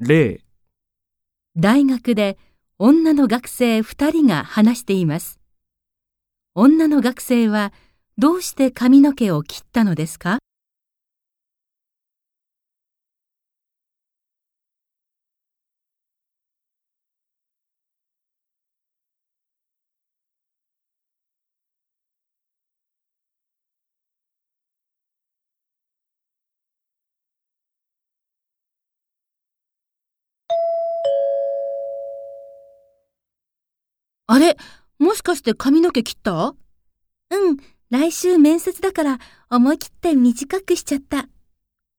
例、大学で女の学生2人が話しています。女の学生はどうして髪の毛を切ったのですか？あれ、もしかして髪の毛切った？うん、来週面接だから思い切って短くしちゃった。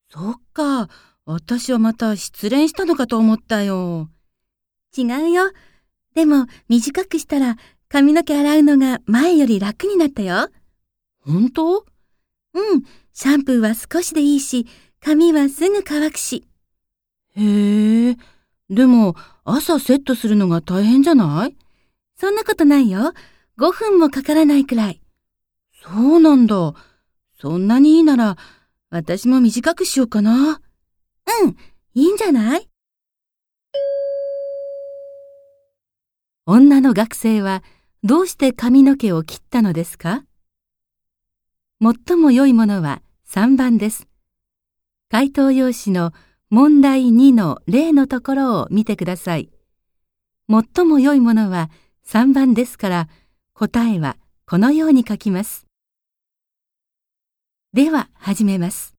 そっか、私はまた失恋したのかと思ったよ。違うよ。でも短くしたら髪の毛洗うのが前より楽になったよ。本当？うん、シャンプーは少しでいいし、髪はすぐ乾くし。へえ、でも朝セットするのが大変じゃない？そんなことないよ。5分もかからないくらい。そうなんだ。そんなにいいなら、私も短くしようかな。うん、いいんじゃない？女の学生はどうして髪の毛を切ったのですか？最も良いものは3番です。回答用紙の問題2の例のところを見てください。最も良いものは3番ですから答えはこのように書きます。では始めます。